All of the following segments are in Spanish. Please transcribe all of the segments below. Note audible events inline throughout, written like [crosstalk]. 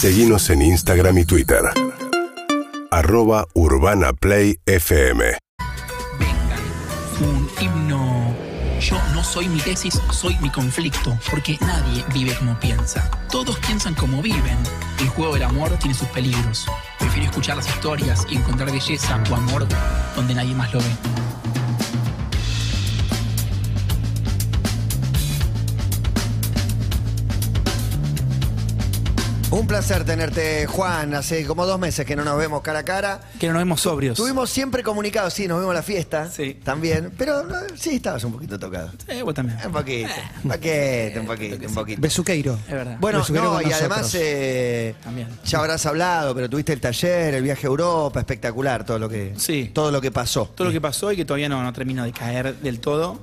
Seguimos en Instagram y Twitter. Arroba Urbana Play FM. Vengan, un himno. Yo no soy mi tesis, soy mi conflicto, porque nadie vive como piensa. Todos piensan como viven. El juego del amor tiene sus peligros. Prefiero escuchar las historias y encontrar belleza o amor donde nadie más lo ve. Un placer tenerte, Juan. Hace como dos meses que no nos vemos cara a cara. Que no nos vemos sobrios. Tuvimos siempre comunicados, sí, nos vimos en la fiesta. Sí. También. Pero no, sí, estabas un poquito tocado. Eh, vos también. Un poquito. Un poquito, un poquito, un poquito. Besuqueiro. Es verdad. Bueno, no, y además eh, También. ya habrás hablado, pero tuviste el taller, el viaje a Europa, espectacular todo lo que, Sí. todo lo que pasó. Todo lo que pasó y que todavía no, no termino de caer del todo.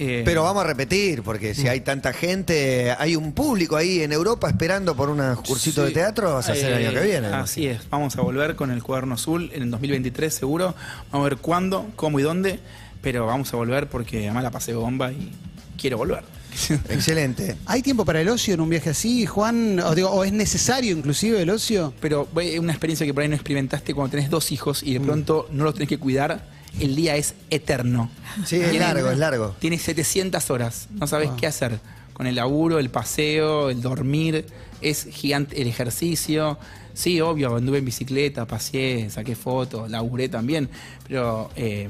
Eh, Pero vamos a repetir, porque Mm. si hay tanta gente, hay un público ahí en Europa esperando por un cursito Sí. de teatro, vas a hacer el Eh, año que viene. Así es, vamos a volver con el cuaderno azul en el 2023 seguro. Vamos a ver cuándo, cómo y dónde, pero vamos a volver porque además la pasé bomba y quiero volver. [laughs] Excelente. ¿Hay tiempo para el ocio en un viaje así, Juan? O, digo, ¿o es necesario inclusive el ocio? Pero es una experiencia que por ahí no experimentaste cuando tenés dos hijos Mm. y de pronto no los tenés que cuidar. El día es eterno. Sí, es Tiene- largo, es largo. Tienes 700 horas. No sabes Wow. qué hacer. Con el laburo, el paseo, el dormir. Es gigante el ejercicio. Sí, obvio, anduve en bicicleta, paseé, saqué fotos, laburé también. Pero eh,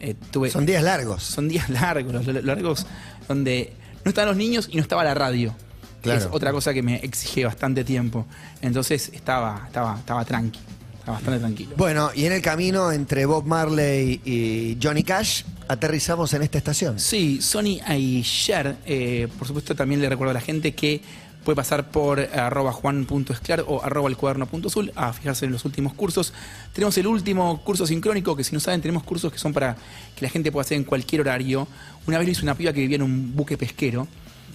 eh, tuve. Son días largos. Son días largos, los- los largos donde no estaban los niños y no estaba la radio. Claro. Es otra cosa que me exige bastante tiempo. Entonces estaba, estaba, estaba tranqui, bastante tranquilo. Bueno, y en el camino entre Bob Marley y Johnny Cash, aterrizamos en esta estación. Sí, Sony ayer, eh, por supuesto también le recuerdo a la gente que puede pasar por arroba juan.esclar o arroba el cuaderno.azul a fijarse en los últimos cursos. Tenemos el último curso sincrónico, que si no saben, tenemos cursos que son para que la gente pueda hacer en cualquier horario. Una vez lo hizo una piba que vivía en un buque pesquero.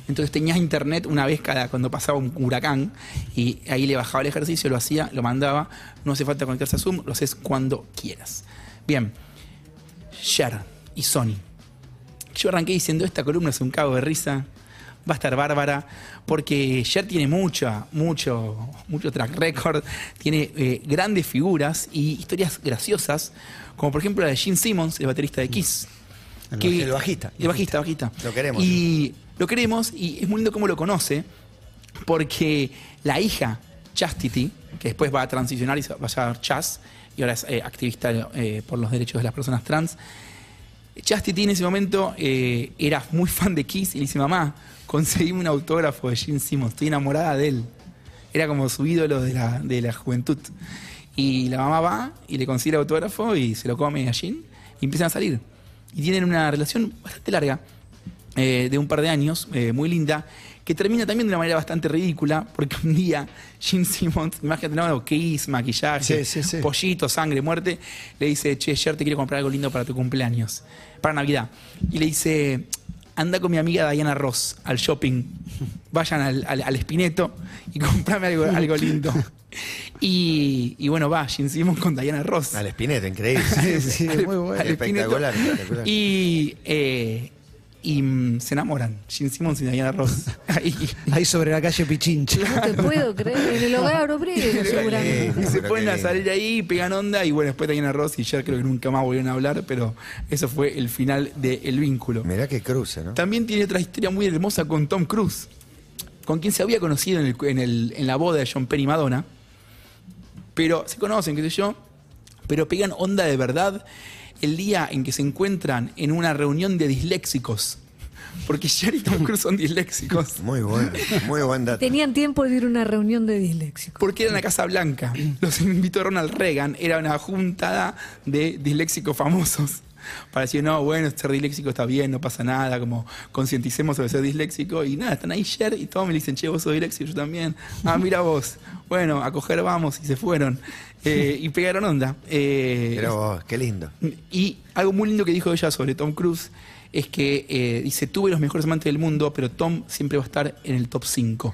Entonces tenías internet una vez cada cuando pasaba un huracán y ahí le bajaba el ejercicio, lo hacía, lo mandaba. No hace falta conectarse a Zoom, lo haces cuando quieras. Bien, Cher y Sony. Yo arranqué diciendo esta columna es un cago de risa, va a estar bárbara, porque Cher tiene mucha, mucho, mucho track record, tiene eh, grandes figuras y historias graciosas, como por ejemplo la de Gene Simmons, el baterista de Kiss. El baj- el bajista. El bajista, bajista. Lo queremos. Y lo queremos y es muy lindo cómo lo conoce, porque la hija, Chastity, que después va a transicionar y va a llamar Chas, y ahora es eh, activista eh, por los derechos de las personas trans, Chastity en ese momento eh, era muy fan de Kiss y le dice, mamá, conseguime un autógrafo de Gene Simmons, estoy enamorada de él. Era como su ídolo de la, de la juventud. Y la mamá va y le consigue el autógrafo y se lo come a Gene y empiezan a salir. Y tienen una relación bastante larga, eh, de un par de años, eh, muy linda, que termina también de una manera bastante ridícula, porque un día Gene Simmons, imagínate, no, Kiss, maquillaje, Sí, sí, sí. pollito, sangre, muerte, le dice, che, Cher, te quiero comprar algo lindo para tu cumpleaños, para Navidad. Y le dice, anda con mi amiga Diana Ross al shopping, vayan al, al, al Espineto y [laughs] comprame algo, algo lindo. Y, y bueno, va, Gene Simmons con Diana Ross. Al Espineta, increíble. [laughs] Sí, muy [laughs] bueno. Espineto. Espectacular, espectacular. Y, eh, y mm, se enamoran, Gene Simmons y Diana Ross. [laughs] Ahí. Ahí sobre la calle Pichinche. No te puedo creer, en el hogar [laughs] obrero seguramente. Y se Pero ponen a salir ahí, pegan onda, y bueno, después Diana Ross y Cher creo que nunca más volvieron a hablar, pero eso fue el final del vínculo. Mirá que cruce, ¿no? También tiene otra historia muy hermosa con Tom Cruise, con quien se había conocido en, el- en el- en la boda de John Penn y Madonna, pero se conocen, qué sé yo, pero pegan onda de verdad el día en que se encuentran en una reunión de disléxicos, porque Cher y Tom Cruise son disléxicos. Muy bueno, muy buen dato. Tenían tiempo de ir a una reunión de disléxicos. Porque era en la Casa Blanca. Los invitó Ronald Reagan. Era una juntada de disléxicos famosos. Para decir, no, bueno, ser disléxico está bien, no pasa nada, como concienticemos sobre ser disléxico. Y nada, están ahí Cher y todos me dicen, che, vos sos disléxico, yo también. Ah, mira vos. Bueno, a coger vamos y se fueron. Eh, y pegaron onda. Eh, Pero vos, qué lindo. y algo muy lindo que dijo ella sobre Tom Cruise es que eh, dice, tuve los mejores amantes del mundo, pero Tom siempre va a estar en el top 5.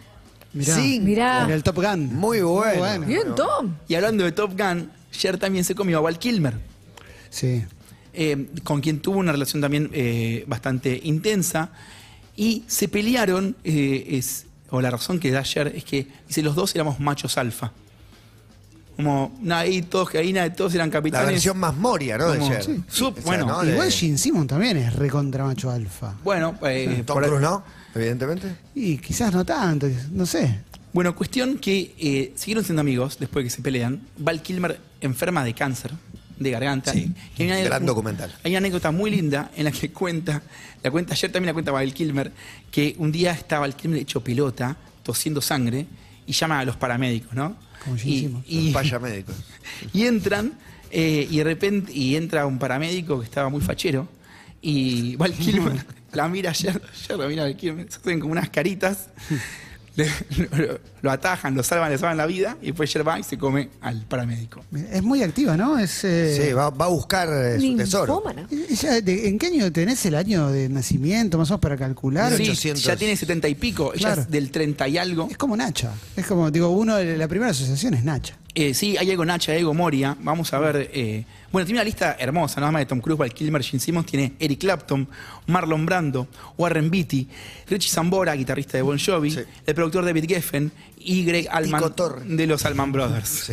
Mirá. Sí. Mirá. En el Top Gun. Muy bueno. Bien, Tom. Y hablando de Top Gun, Cher también se comió a Val Kilmer. Sí. eh, con quien tuvo una relación también eh, bastante intensa y se pelearon, eh, es- o la razón que da Cher, es que dice los dos éramos machos alfa. Como, nada, ahí todos, ahí nada, todos eran La capitanes. versión más moria, ¿no? De Como- Cher. sí. Sup- O sea, bueno, Igual Gene Simmons también es recontra macho alfa. Bueno, eh, Tom por- Cruise, ¿no? Evidentemente. Y quizás no tanto, no sé. Bueno, cuestión que eh, siguieron siendo amigos después de que se pelean. Val Kilmer enferma de cáncer de garganta. Sí, hay una- gran documental. Hay una anécdota muy linda en la que [laughs] cuenta, la cuenta ayer también la cuenta Val Kilmer, que un día estaba Val Kilmer hecho pelota, tosiendo sangre, y llama a los paramédicos, ¿no? Y, y- [laughs] médicos. y entran, eh, y de repente, y entra un paramédico que estaba muy fachero, y Val [laughs] Kilmer la mira ayer, ayer la mira Val Kilmer, se hacen como unas caritas, le- [laughs] lo, lo atajan, lo salvan, le salvan la vida, y después ayer va y se come al paramédico. Es muy activa, ¿no? Es, eh, Sí, va, va a buscar eh, su tesoro. Ninfómana. ella- de- ¿En qué año tenés el año de nacimiento, más o menos, para calcular? Sí, 1800. ya tiene setenta y pico, ella es del 30 y algo. Es como Nacha. Es como, digo, uno, la primera asociación es Nacha. Eh, sí, hay algo Nacha, Ego Moria. Vamos a ver. eh, bueno, tiene una lista hermosa, nada más de Tom Cruise, Val Kilmer, Gene Simmons. Tiene Eric Clapton, Marlon Brando, Warren Beatty, Richie Zambora, guitarrista de Bon Jovi, Sí. el productor David Geffen y Greg Torre. de los Allman Brothers.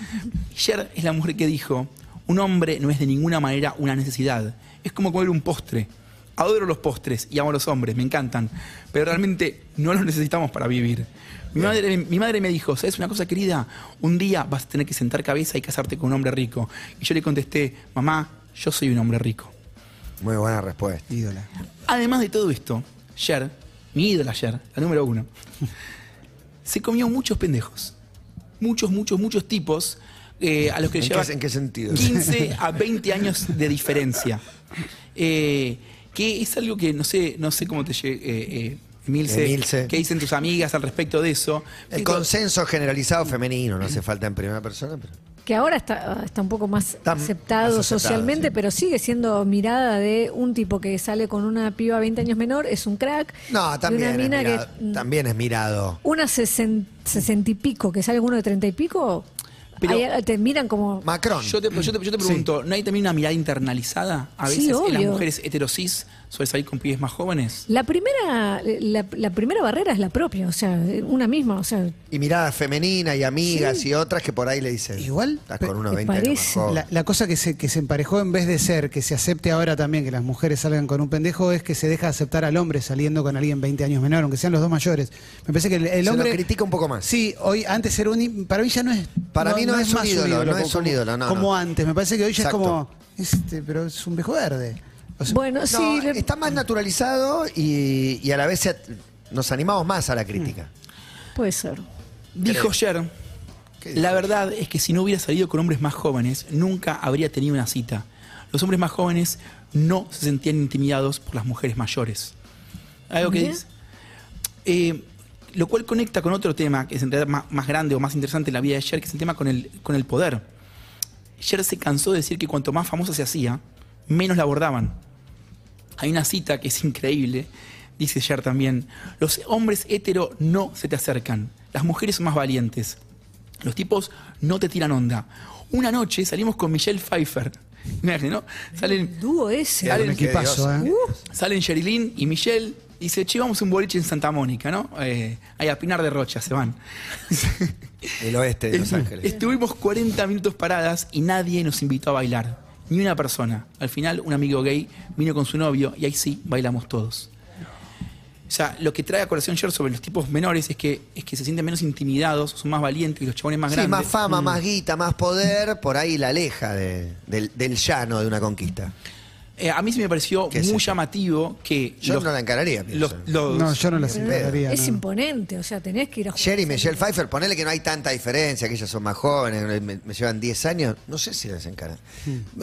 [laughs] Cher es la mujer que dijo: Un hombre no es de ninguna manera una necesidad. Es como comer un postre. Adoro los postres y amo a los hombres, me encantan. Pero realmente no los necesitamos para vivir. Mi madre, mi madre me dijo, ¿sabes una cosa querida? Un día vas a tener que sentar cabeza y casarte con un hombre rico. Y yo le contesté, mamá, yo soy un hombre rico. Muy buena respuesta. Ídola. Además de todo esto, Cher, mi ídola Cher, la número uno, [laughs] se comió muchos pendejos. Muchos, muchos, muchos tipos eh, a los que ¿En lleva qué- en qué sentido? 15 [laughs] a 20 años de diferencia. Eh, que es algo que no sé, no sé cómo te llegue, eh, eh, qué dicen tus amigas al respecto de eso. El Digo, consenso generalizado femenino, no hace falta en primera persona, pero. Que ahora está, está un poco más aceptado, más aceptado, socialmente, sí. pero sigue siendo mirada de un tipo que sale con una piba 20 años menor, es un crack. No, también, una es mina mirado, que. también es mirado. Una sesen- sesenta y pico, que sale uno de treinta y pico, Pero- ahí te miran como. Macron. Yo te, yo te- yo te pregunto, ¿no hay también una mirada internalizada a Sí, veces en las obvio. mujeres heterosis sobre salir con pibes más jóvenes? La primera, la, la primera barrera es la propia, o sea, una misma, o sea, Y mirada femenina y amigas y otras que por ahí le dicen. Igual, Estás con unos ¿te 20 años más parece? joven. La, la cosa que se, que se emparejó en vez de ser que se acepte ahora también que las mujeres salgan con un pendejo es que se deja aceptar al hombre saliendo con alguien 20 años menor, aunque sean los dos mayores. Me parece que el, el Se lo hombre. critica un poco más. Sí, hoy antes era un. Para mí ya no es. Para mí no es un más ídolo, no es como, un ídolo, no, Como no. antes. Me parece que hoy ya Exacto. es como. Este, pero es un viejo verde. O sea, bueno, No, sí. le- está más naturalizado y, y a la vez se nos animamos más a la crítica. Puede ser. Dijo Cher, la verdad es que si no hubiera salido con hombres más jóvenes, nunca habría tenido una cita. Los hombres más jóvenes no se sentían intimidados por las mujeres mayores. Algo que dice. Eh, lo cual conecta con otro tema que es en realidad más, más grande o más interesante en la vida de Cher, que es el tema con el, con el poder. Cher se cansó de decir que cuanto más famosa se hacía, menos la abordaban. Hay una cita que es increíble, dice Cher también, los hombres hetero no se te acercan, las mujeres son más valientes, los tipos no te tiran onda. Una noche salimos con Michelle Pfeiffer, [laughs] Imagínate, ¿no? Salen, Dúo ese. Qué- Salen- equipazo, ¿eh? salen Sherilyn y Michelle, dice, che, vamos a un boliche en Santa Mónica, ¿no? Eh, ahí a Pinar de Rocha se van. El oeste de Los Ángeles. Estuvimos 40 minutos paradas y nadie nos invitó a bailar. Ni una persona. Al final, un amigo gay vino con su novio y ahí sí bailamos todos. O sea, lo que trae a colación Cher sobre los tipos menores es que, es que se sienten menos intimidados, son más valientes que los chabones más Sí, grandes. más fama, más guita, más poder, por ahí la aleja de- del, del llano de una conquista. Eh, a mí sí me pareció ¿Qué es muy llamativo que. Yo no la encararía, pienso. los- los- No, yo no las encararía. Es no. imponente, o sea, tenés que ir a jugar. Cher y Michelle Pfeiffer, ponele que no hay tanta diferencia, que ellas son más jóvenes, me, me llevan 10 años, no sé si las encaran.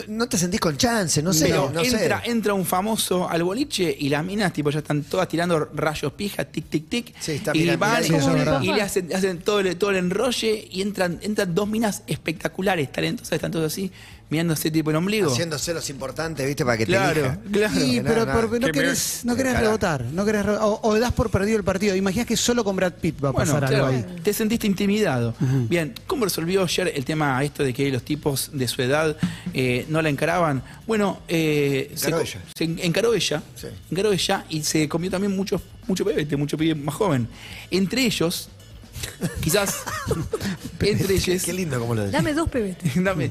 No te sentís con chance, no sé, Pero no entra, sé. entra un famoso al boliche y las minas tipo ya están todas tirando rayos pija, tic, tic, tic. Sí, está y mirando, van mirando. Verdad. y le hacen, hacen todo, el, todo el enrolle y entran, entran dos minas espectaculares, talentosas, están todas así. Mirándose tipo el ombligo. Haciéndose los importantes, ¿viste? Para que Claro, te elija. claro. Sí, no, pero no, porque no que querés, no rebotar, no querés o, o das por perdido el partido. Imaginás que solo con Brad Pitt va a Bueno, pasar claro, algo ahí. te sentiste intimidado. Bien, ¿cómo resolvió ayer el tema esto de que los tipos de su edad eh, no la encaraban? Bueno, eh, Encaró co- ella. se en- encaró ella, Sí. encaró ella y se comió también mucho, mucho pebete, mucho pibe más joven. Entre ellos, quizás, [laughs] entre ellos, Qué lindo como lo decís. Dame dos pebetes. [laughs] Dame.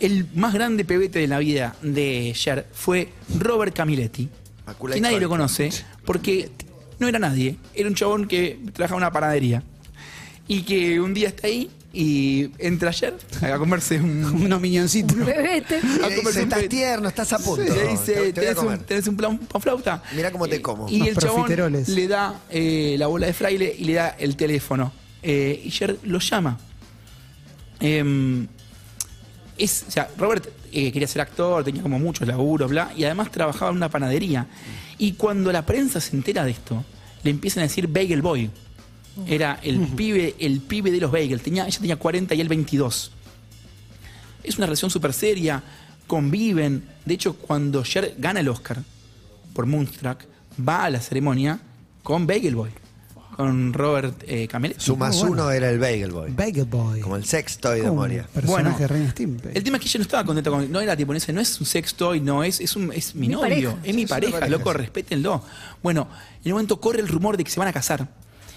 El más grande pebete de la vida de Cher fue Robert Camiletti. Macula Que nadie lo conoce porque no era nadie. Era un chabón que trabajaba en una panadería. Y que un día está ahí y entra ayer a comerse un. [laughs] Unos miñoncitos. Bebete. Y le a comerse dice, un estás pebete". tierno, estás a punto. Le dice, te, te ¿tenés, un, tenés un plan pan flauta? Mirá cómo te Eh, como. Y Unos el chabón profiteroles. le da eh, la bola de fraile y le da el teléfono. Eh, y Cher lo llama. Em, es, o sea, Robert eh, quería ser actor, tenía como muchos laburos, bla, y además trabajaba en una panadería. Y cuando la prensa se entera de esto, le empiezan a decir Bagel Boy. Era el pibe, el pibe de los bagels. Tenía, ella tenía 40 y él 22. Es una relación súper seria, conviven. De hecho, cuando Cher gana el Oscar por Moonstruck, va a la ceremonia con Bagel Boy, con Robert eh, Cameletti. Su más bueno. uno era el Bagel Boy. Bagel Boy. Como el sex toy de Moria. Personaje Bueno, de Reina Stimpy. El tema es que ella no estaba contenta con no era tipo ese no es un sex toy, no es es un es mi, Mi novio, pareja. es mi es pareja, pareja, loco, respétenlo. Bueno, en el momento corre el rumor de que se van a casar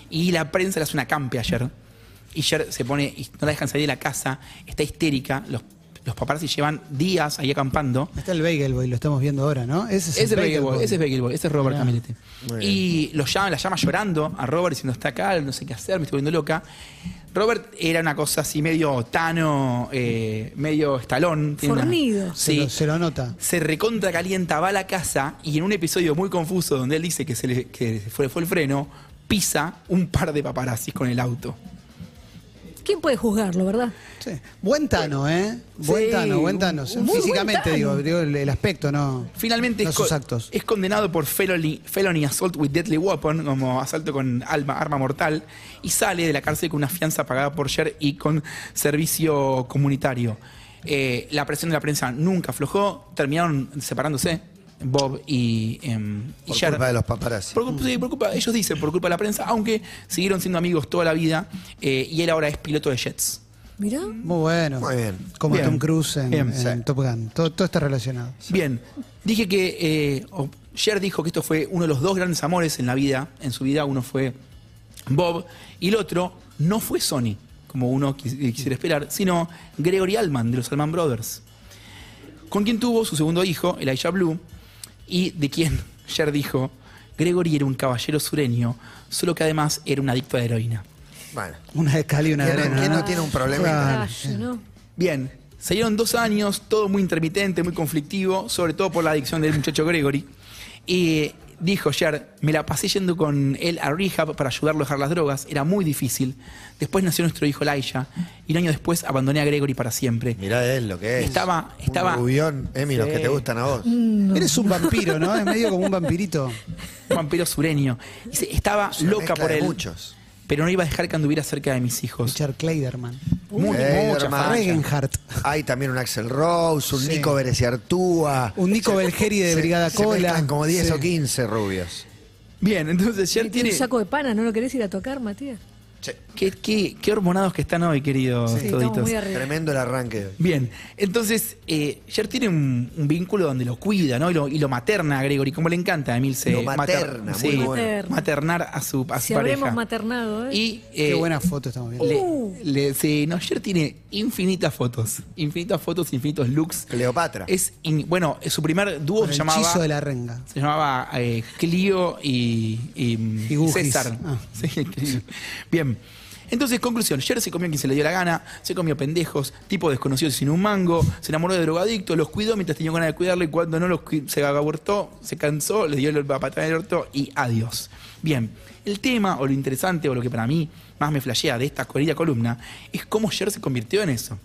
y la prensa le hace una campe ayer. Y Cher se pone no la dejan salir de la casa, está histérica, los los paparazzi llevan días ahí acampando. Está el Bagel Boy, lo estamos viendo ahora, ¿no? Ese es Ese el es Bagel Boy, ese es Bagel Boy, ese es Robert Mirá. Camilletti. Y lo llama, la llama llorando a Robert diciendo está acá, no sé qué hacer, me estoy volviendo loca. Robert era una cosa así medio tano, eh, medio estalón. tiene una- Fornido. Se, Sí. lo, se lo nota. Se recontra calienta, va a la casa y en un episodio muy confuso donde él dice que se le que fue, fue el freno, pisa un par de paparazzis con el auto. ¿Quién puede juzgarlo, verdad? Sí. Buen Tano, ¿eh? Buen Sí, Tano, buen Tano. muy Físicamente, buen digo, Tano. digo, el, el aspecto, no. Finalmente no es, sus co- actos. es condenado por felony, felony assault with deadly weapon, como asalto con alma, arma mortal, y sale de la cárcel con una fianza pagada por Cher y con servicio comunitario. Eh, la presión de la prensa nunca aflojó, terminaron separándose, Bob y, em, y Por Cher. culpa de los paparazzi. Por culpa- sí, por culpa- ellos dicen por culpa de la prensa, aunque siguieron siendo amigos toda la vida, eh, y él ahora es piloto de jets. Mirá. Muy bueno. Muy bien. Como Bien. Tom Cruise en, Bien, en sí. Top Gun. Todo, todo está relacionado. Bien, dije que eh, o- Cher dijo que esto fue uno de los dos grandes amores en la vida, en su vida, uno fue Bob y el otro no fue Sony, como uno quis- eh, quisiera esperar, sino Gregory Allman de los Allman Brothers, con quien tuvo su segundo hijo, Elijah Blue, y de quien Cher dijo, Gregory era un caballero sureño, solo que además era un adicto a la heroína. Bueno. Una de cal y una de ¿Quién no- arena. quién no tiene un problema? Claro. ¿no? Bien, se dieron dos años, todo muy intermitente, muy conflictivo, sobre todo por la adicción del muchacho Gregory. Y dijo Cher, me la pasé yendo con él a rehab para ayudarlo a dejar las drogas, era muy difícil. Después nació nuestro hijo Elijah y un año después abandoné a Gregory para siempre. Mirá él lo que es. Estaba- estaba- Un rubión, Emi, los Sí. que te gustan a vos. Eres un vampiro, ¿no? Es medio como un vampirito. Un vampiro sureño. Dice, estaba Es una loca mezcla por de él, muchos. Pero no iba a dejar que anduviera cerca de mis hijos. Richard Kleiderman. Muy, mucha hermano. facha. Regenhardt. Hay también un Axel Rose, un Sí. Nico Bereciartúa. Un Nico Belgeri de Se- Brigada se Cola. mezclan como 10 Sí. o 15 rubios. Bien, entonces Cher Tiene tiene... un saco de pana, ¿no lo querés ir a tocar, Matías? ¿Qué, qué, qué hormonados que están hoy, queridos Sí, toditos. Tremendo el arranque. de hoy. Bien, entonces, eh, tiene un, un vínculo donde lo cuida, ¿no? Y lo, y lo materna a Gregory, como le encanta a Emilce. Lo materna, muy sí, bueno. maternar a su, a su Si pareja. habremos maternado, ¿eh? Y, Qué eh, buena foto estamos viendo. le- Uh. le- sí, no, Cher tiene infinitas fotos, infinitas fotos, infinitos looks. Cleopatra. Es, in- bueno, su primer dúo se el llamaba... hechizo de la renga. Se llamaba eh, Clio y, y, Y Gugis. César. Ah. Sí, Entonces, conclusión, Cher se comió a quien se le dio la gana, se comió pendejos, tipo desconocidos sin un mango, se enamoró de drogadicto, los cuidó mientras tenía ganas de cuidarlo y cuando no los se abortó, se cansó, le dio la patada en el orto y adiós. Bien, el tema o lo interesante o lo que para mí más me flashea de esta querida columna es cómo Cher se convirtió en eso.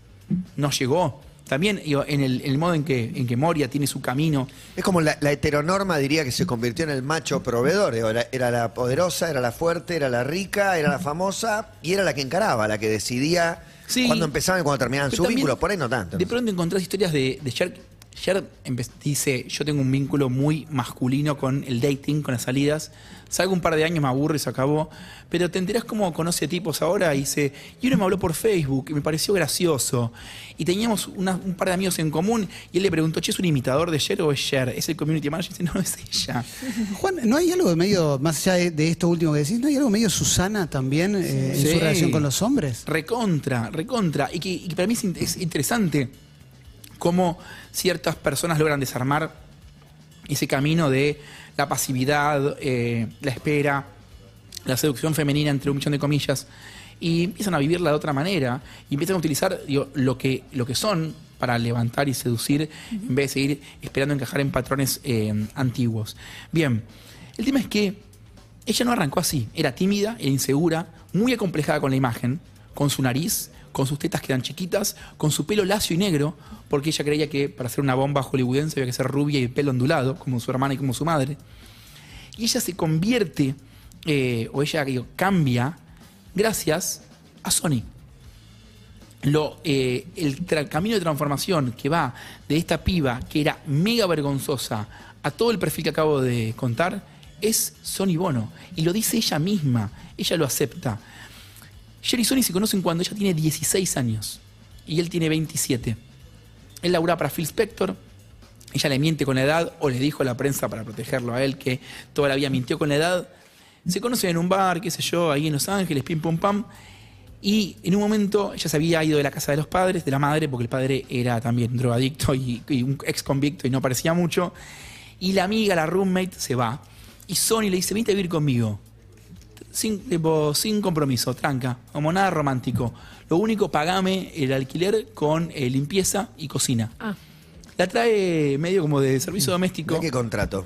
No llegó también en, el, en el modo en que, en que Moria tiene su camino. Es como la, la heteronorma diría que se convirtió en el macho proveedor. Era, era la poderosa, era la fuerte, era la rica, era la famosa y era la que encaraba, la que decidía Sí. cuándo empezaban y cuándo terminaban Pero su también, vínculo. Por ahí no tanto. De pronto encontrás historias de, de Cher. Empe- dice, yo tengo un vínculo muy masculino con el dating, con las salidas. Salgo un par de años, me aburro y se acabó. Pero te enterás cómo conoce tipos ahora y dice, y uno me habló por Facebook y me pareció gracioso. Y teníamos una- un par de amigos en común y él le preguntó, che, ¿es un imitador de Cher o es Cher? ¿Es el community manager? Y dice, no, es ella. [laughs] Juan, ¿no hay algo de medio, más allá de, de esto último que decís, ¿no hay algo medio Susana también eh, en su relación con los hombres? Recontra, recontra. Y que, y que para mí es interesante cómo ciertas personas logran desarmar ese camino de la pasividad, eh, la espera, la seducción femenina, entre un millón de comillas, y empiezan a vivirla de otra manera, y empiezan a utilizar digo, lo, que, lo que son para levantar y seducir, en vez de seguir esperando encajar en patrones eh, antiguos. Bien, el tema es que ella no arrancó así, era tímida e insegura, muy acomplejada con la imagen, con su nariz, con sus tetas que eran chiquitas, con su pelo lacio y negro, porque ella creía que para ser una bomba hollywoodense había que ser rubia y el pelo ondulado, como su hermana y como su madre. Y ella se convierte, eh, o ella cambia, gracias a Sony. Lo, eh, el camino de transformación que va de esta piba que era mega vergonzosa a todo el perfil que acabo de contar es Sony Bono. Y lo dice ella misma, ella lo acepta. Jerry y Sony se conocen cuando ella tiene 16 años y él tiene 27. Él labura para Phil Spector, ella le miente con la edad o le dijo a la prensa para protegerlo a él que toda la vida mintió con la edad. Se conocen en un bar, qué sé yo, ahí en Los Ángeles, pim pum pam. Y en un momento ella se había ido de la casa de los padres, de la madre, porque el padre era también drogadicto y, un ex convicto y no parecía mucho. Y la amiga, la roommate, se va. Y Sony le dice, vente a vivir conmigo. Sin, tipo, sin compromiso, tranca, como nada romántico. Lo único, pagame el alquiler con eh, limpieza y cocina. Ah, La trae medio como de servicio doméstico. Qué contrato.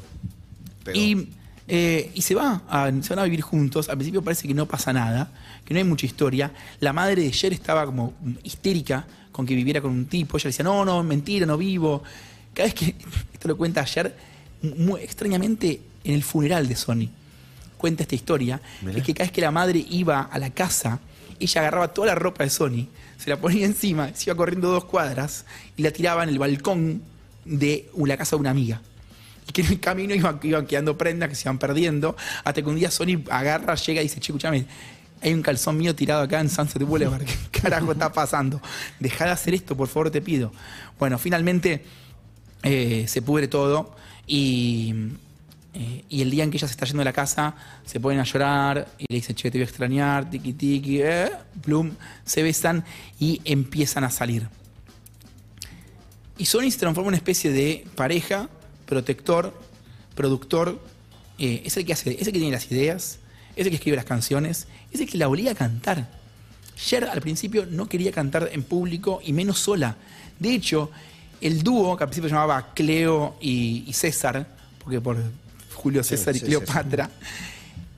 Pegó. Y, eh, y se, va a, se van a vivir juntos. Al principio parece que no pasa nada, que no hay mucha historia. La madre de Cher estaba como histérica con que viviera con un tipo. Ella le decía, no, no, mentira, no vivo. Cada vez que, [laughs] esto lo cuenta ayer, muy extrañamente en el funeral de Sony, cuenta esta historia, es que cada vez que la madre iba a la casa, ella agarraba toda la ropa de Sony, se la ponía [laughs] encima, se iba corriendo dos cuadras y la tiraba en el balcón de la casa de una amiga y que en el camino iban, iban quedando prendas que se iban perdiendo, hasta que un día Sony agarra, llega y dice, che, escúchame, hay un calzón mío tirado acá en Sunset Boulevard, ¿qué [laughs] carajo está pasando? Deja de hacer esto, por favor, te pido. Bueno, finalmente eh, se pudre todo y, eh, y el día en que ella se está yendo de la casa, se ponen a llorar y le dice, che, te voy a extrañar, tiki tiki, eh, plum, se besan y empiezan a salir. Y Sony se transforma en una especie de pareja, protector, productor. eh, es el que hace, es que tiene las ideas, es el que escribe las canciones, es el que la obliga a cantar. Cher al principio no quería cantar en público y menos sola. De hecho, el dúo, que al principio se llamaba Cleo y César, porque por Julio César y sí, Cleopatra,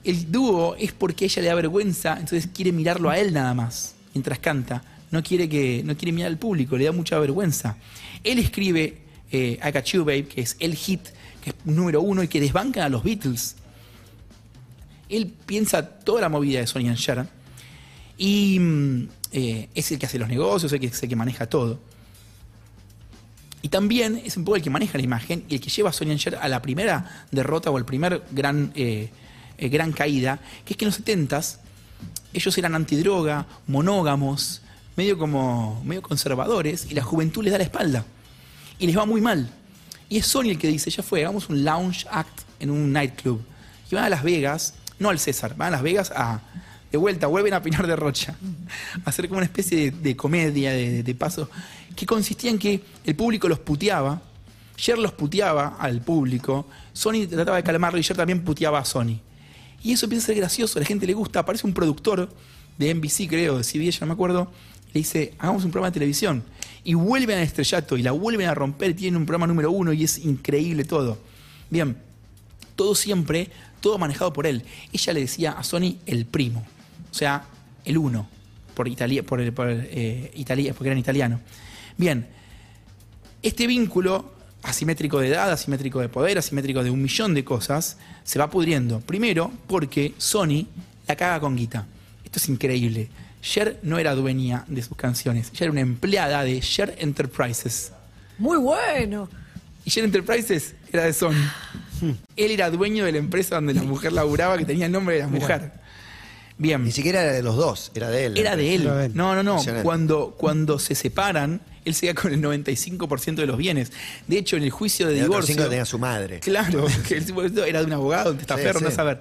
el dúo es porque ella le da vergüenza, entonces quiere mirarlo a él nada más mientras canta. No quiere, que, no quiere mirar al público, le da mucha vergüenza. Él escribe eh, I Got You Babe, que es el hit, que es número uno y que desbancan a los Beatles. Él piensa toda la movida de Sonny and Cher y mm, eh, es el que hace los negocios, el que, es el que maneja todo. Y también es un poco el que maneja la imagen y el que lleva a Cher a la primera derrota o al primer gran, eh, eh, gran caída, que es que en los 70s ellos eran antidroga, monógamos, medio como medio conservadores, y la juventud les da la espalda. Y les va muy mal. Y es Sony el que dice, ya fue, hagamos un lounge act en un nightclub. Y van a Las Vegas, no al César, van a Las Vegas a, de vuelta, vuelven a Pinar de Rocha, a hacer como una especie de, de comedia, de, de- paso, que consistía en que el público los puteaba, Cher los puteaba al público, Sony trataba de calmarlo y Cher también puteaba a Sony. Y eso empieza a ser gracioso, a la gente le gusta, aparece un productor de NBC, creo, de CBS, ya no me acuerdo, le dice, hagamos un programa de televisión. Y vuelven al estrellato y la vuelven a romper, tienen un programa número uno y es increíble todo. Bien, todo siempre, todo manejado por él. Ella le decía a Sony el primo, o sea, el uno, por Italia, por, el- por, eh, Italia, porque eran italiano. Bien, Este vínculo asimétrico de edad, asimétrico de poder, asimétrico de un millón de cosas, se va pudriendo. Primero, porque Sony la caga con guita. Esto es increíble. Cher no era dueña de sus canciones, ella era una empleada de Cher Enterprises. Muy bueno. Y Cher Enterprises era de Sony. Él era dueño de la empresa donde la mujer laburaba, que tenía el nombre de la mujer. Bien. Ni siquiera era de los dos, era de él. Era de él. Era de él. No, no, no. Cuando, cuando se separan, él se queda con el 95% de los bienes. De hecho, en el juicio de otros divorcio. cinco tenía su madre. Claro, que el era de un abogado, un testaferro, Sí, no sí. saber.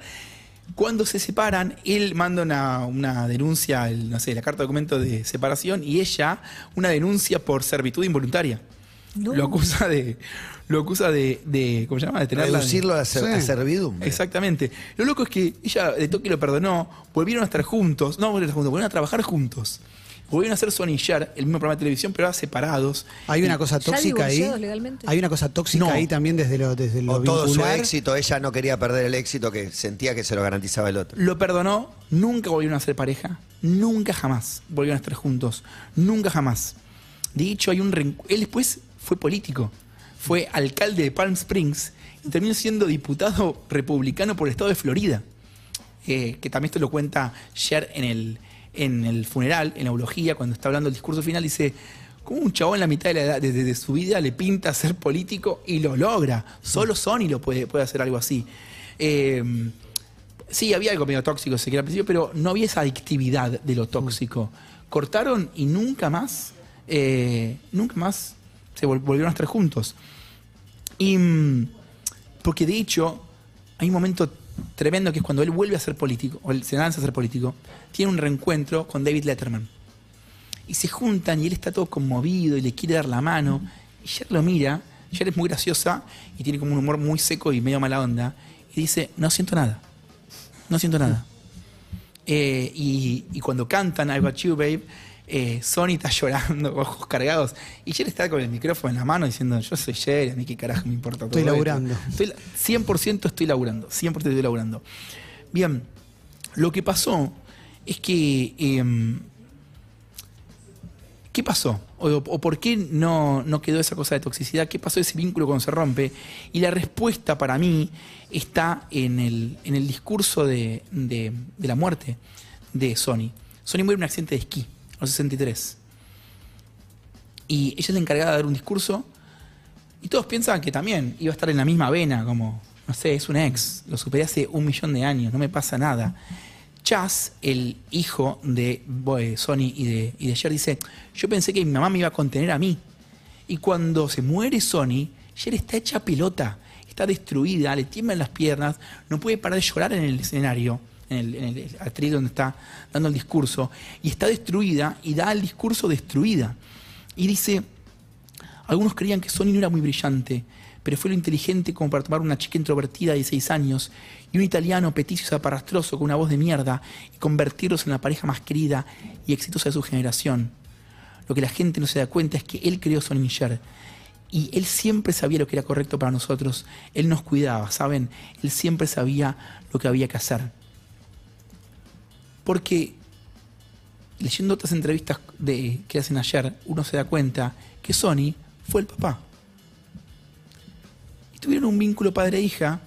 Cuando se separan, él manda una, una denuncia, el, no sé, la carta de documento de separación, y ella una denuncia por servitud involuntaria. No. Lo acusa de. Lo acusa de. de ¿Cómo se llama? De tenerla. Reducirlo a, ser- Sí. a servidumbre. Exactamente. Lo loco es que ella de toque lo perdonó, volvieron a estar juntos, no volvieron a estar juntos, volvieron a trabajar juntos. Volvieron a hacer y Cher, el mismo programa de televisión, pero ahora separados. Hay una cosa ¿Ya tóxica ahí. legalmente? Hay una cosa tóxica No. ahí también desde lo, desde lo O todo su éxito, ella no quería perder el éxito que sentía que se lo garantizaba el otro. Lo perdonó, nunca volvieron a ser pareja, nunca jamás volvieron a estar juntos, nunca jamás. De hecho, hay un él después fue político, fue alcalde de Palm Springs y terminó siendo diputado republicano por el estado de Florida. Eh, que también esto lo cuenta Cher en el, en el funeral, en la eulogía, cuando está hablando el discurso final, dice, como un chabón en la mitad de, la edad, de, su vida le pinta ser político y lo logra. Solo Sony lo puede, puede hacer algo así. Eh, sí, había algo medio tóxico, se al principio, pero no había esa adictividad de lo tóxico. Cortaron y nunca más, eh, nunca más se vol- volvieron a estar juntos. Y mm, porque de hecho, hay un momento tremendo que es cuando él vuelve a ser político, o él se lanza a ser político, tiene un reencuentro con David Letterman. Y se juntan y él está todo conmovido y le quiere dar la mano. Y Cher lo mira, Cher es muy graciosa y tiene como un humor muy seco y medio mala onda. Y dice, no siento nada. No siento nada. Eh, y, cuando cantan I Got You, Babe, eh, Sony está [laughs] llorando, ojos cargados. Y Cher está con el micrófono en la mano diciendo, yo soy Cher, a mí qué carajo me importa todo Estoy esto". laburando. Estoy la- 100% estoy laburando, 100% estoy laburando. Bien, lo que pasó es que... em, ¿Qué pasó? O, o por qué no, no quedó esa cosa de toxicidad? ¿Qué pasó ese vínculo cuando se rompe? Y la respuesta para mí está en el, en el discurso de, de- de la muerte de Sony. Sony muere en un accidente de esquí, los 63. Y ella es la encargada de dar un discurso y todos piensan que también iba a estar en la misma vena, como, no sé, es un ex, lo superé hace un millón de años, no me pasa nada. Chas, el hijo de eh, Sony y de, y de dice, yo pensé que mi mamá me iba a contener a mí. Y cuando se muere Sony, Cher está hecha pelota, está destruida, le tiemblan las piernas, no puede parar de llorar en el escenario, en el, en atril donde está dando el discurso, y está destruida y da el discurso destruida. Y dice, algunos creían que Sony no era muy brillante, pero fue lo inteligente como para tomar una chica introvertida de 16 años y un italiano peticio y zaparrastroso con una voz de mierda y convertirlos en la pareja más querida y exitosa de su generación. Lo que la gente no se da cuenta es que él creó Sony Cher. Y él siempre sabía lo que era correcto para nosotros. Él nos cuidaba, ¿saben? Él siempre sabía lo que había que hacer. Porque leyendo otras entrevistas de, que hacen ayer, uno se da cuenta que Sony fue el papá. Y tuvieron un vínculo padre-hija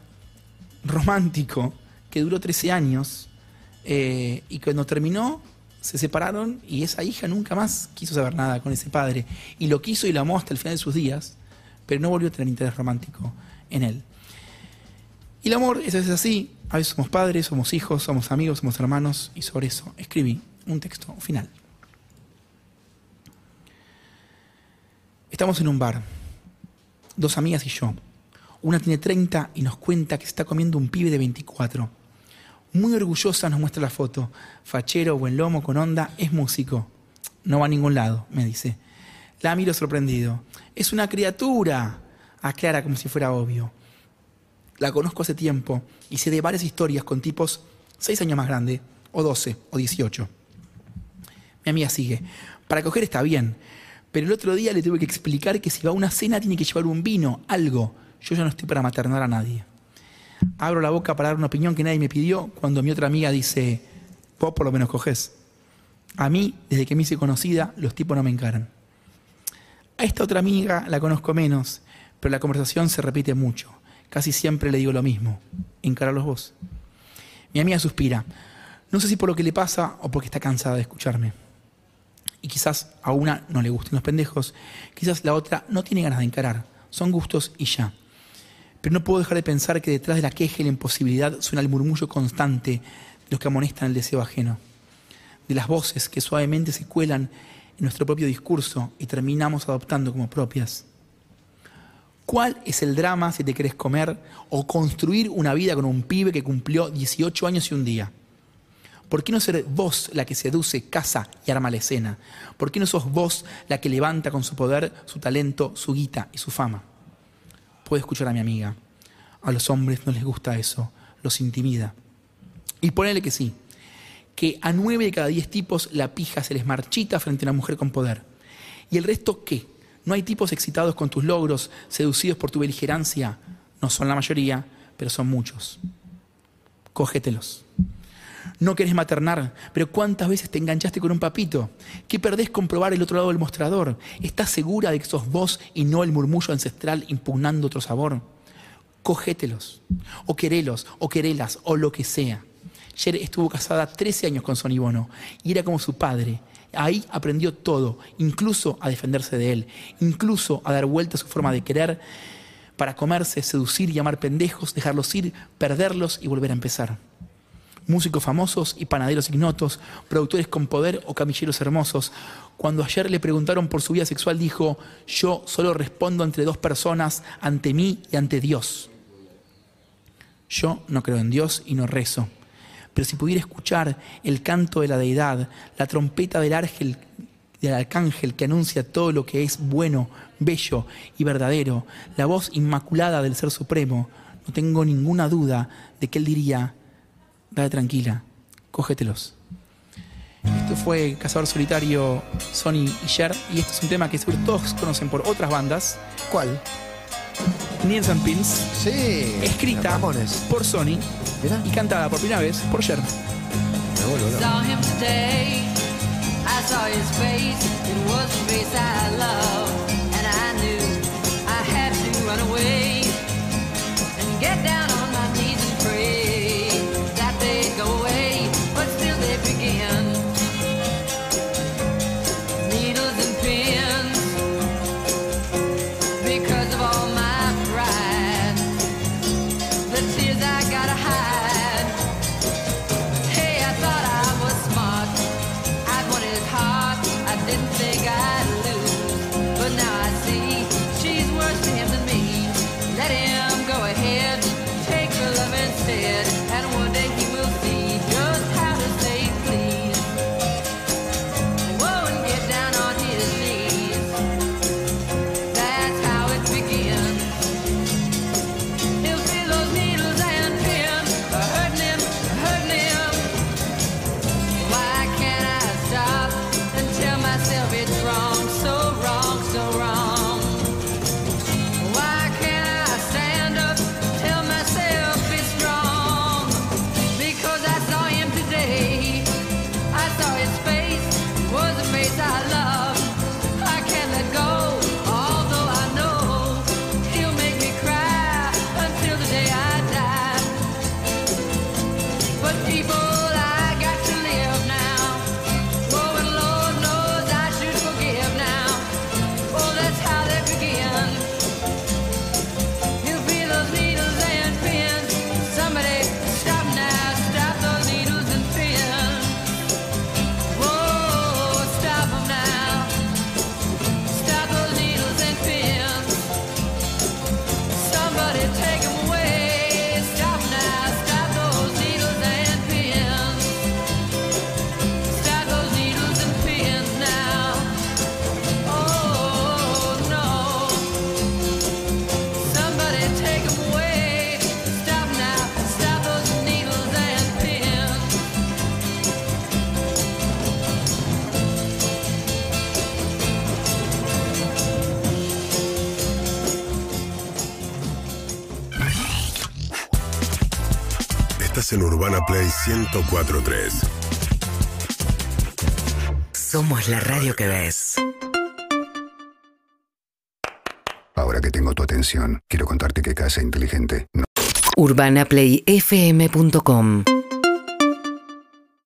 romántico que duró 13 años eh, y cuando terminó se separaron y esa hija nunca más quiso saber nada con ese padre y lo quiso y lo amó hasta el final de sus días, pero no volvió a tener interés romántico en él. Y el amor es, es así, a veces somos padres, somos hijos, somos amigos, somos hermanos y sobre eso escribí un texto final. Estamos en un bar, dos amigas y yo. Una tiene 30 y nos cuenta que está comiendo un pibe de 24. Muy orgullosa nos muestra la foto. Fachero, buen lomo, con onda, es músico. No va a ningún lado, me dice. La miro sorprendido. Es una criatura, aclara como si fuera obvio. La conozco hace tiempo y sé de varias historias con tipos 6 años más grande, o 12, o 18. Mi amiga sigue. Para coger está bien, pero el otro día le tuve que explicar que si va a una cena tiene que llevar un vino, algo. Yo ya no estoy para maternar a nadie. Abro la boca para dar una opinión que nadie me pidió cuando mi otra amiga dice, vos por lo menos coges. A mí, desde que me hice conocida, los tipos no me encaran. A esta otra amiga la conozco menos, pero la conversación se repite mucho. Casi siempre le digo lo mismo. Encararlos vos. Mi amiga suspira. No sé si por lo que le pasa o porque está cansada de escucharme. Y quizás a una no le gusten los pendejos, quizás la otra no tiene ganas de encarar. Son gustos y ya. Pero no puedo dejar de pensar que detrás de la queja y la imposibilidad suena el murmullo constante de los que amonestan el deseo ajeno. De las voces que suavemente se cuelan en nuestro propio discurso y terminamos adoptando como propias. ¿Cuál es el drama si te querés comer o construir una vida con un pibe que cumplió 18 años y un día? ¿Por qué no ser vos la que seduce, casa y arma la escena? ¿Por qué no sos vos la que levanta con su poder, su talento, su guita y su fama? Puedo escuchar a mi amiga. A los hombres no les gusta eso, los intimida. Y ponele que sí, que a nueve de cada diez tipos la pija se les marchita frente a una mujer con poder. ¿Y el resto qué? ¿No hay tipos excitados con tus logros, seducidos por tu beligerancia? No son la mayoría, pero son muchos. Cógetelos. No querés maternar, pero ¿cuántas veces te enganchaste con un papito? ¿Qué perdés comprobar el otro lado del mostrador? ¿Estás segura de que sos vos y no el murmullo ancestral impugnando otro sabor? Cogételos, o querelos, o querelas, o lo que sea. Cher estuvo casada 13 años con Sonny Bono y era como su padre. Ahí aprendió todo, incluso a defenderse de él, incluso a dar vuelta a su forma de querer para comerse, seducir, llamar pendejos, dejarlos ir, perderlos y volver a empezar músicos famosos y panaderos ignotos, productores con poder o camilleros hermosos. Cuando ayer le preguntaron por su vida sexual, dijo, yo solo respondo entre dos personas, ante mí y ante Dios. Yo no creo en Dios y no rezo, pero si pudiera escuchar el canto de la deidad, la trompeta del ángel, del arcángel que anuncia todo lo que es bueno, bello y verdadero, la voz inmaculada del Ser Supremo, no tengo ninguna duda de que él diría, dale tranquila, cógetelos. Esto fue Cazador Solitario, Sony y Cher, y este es un tema que seguro todos conocen por otras bandas. ¿Cuál? Niels and Pins, Sí. escrita por Sony Mirá. y cantada por primera vez por Cher. Me vuelvo loco. saw him today. I saw his face. It was the face I love. And I knew I had to run away and get down Estás en Urbana Play 1043. Somos la radio que ves. ahora que tengo tu atención, quiero contarte que Casa Inteligente no UrbanaPlayFM.com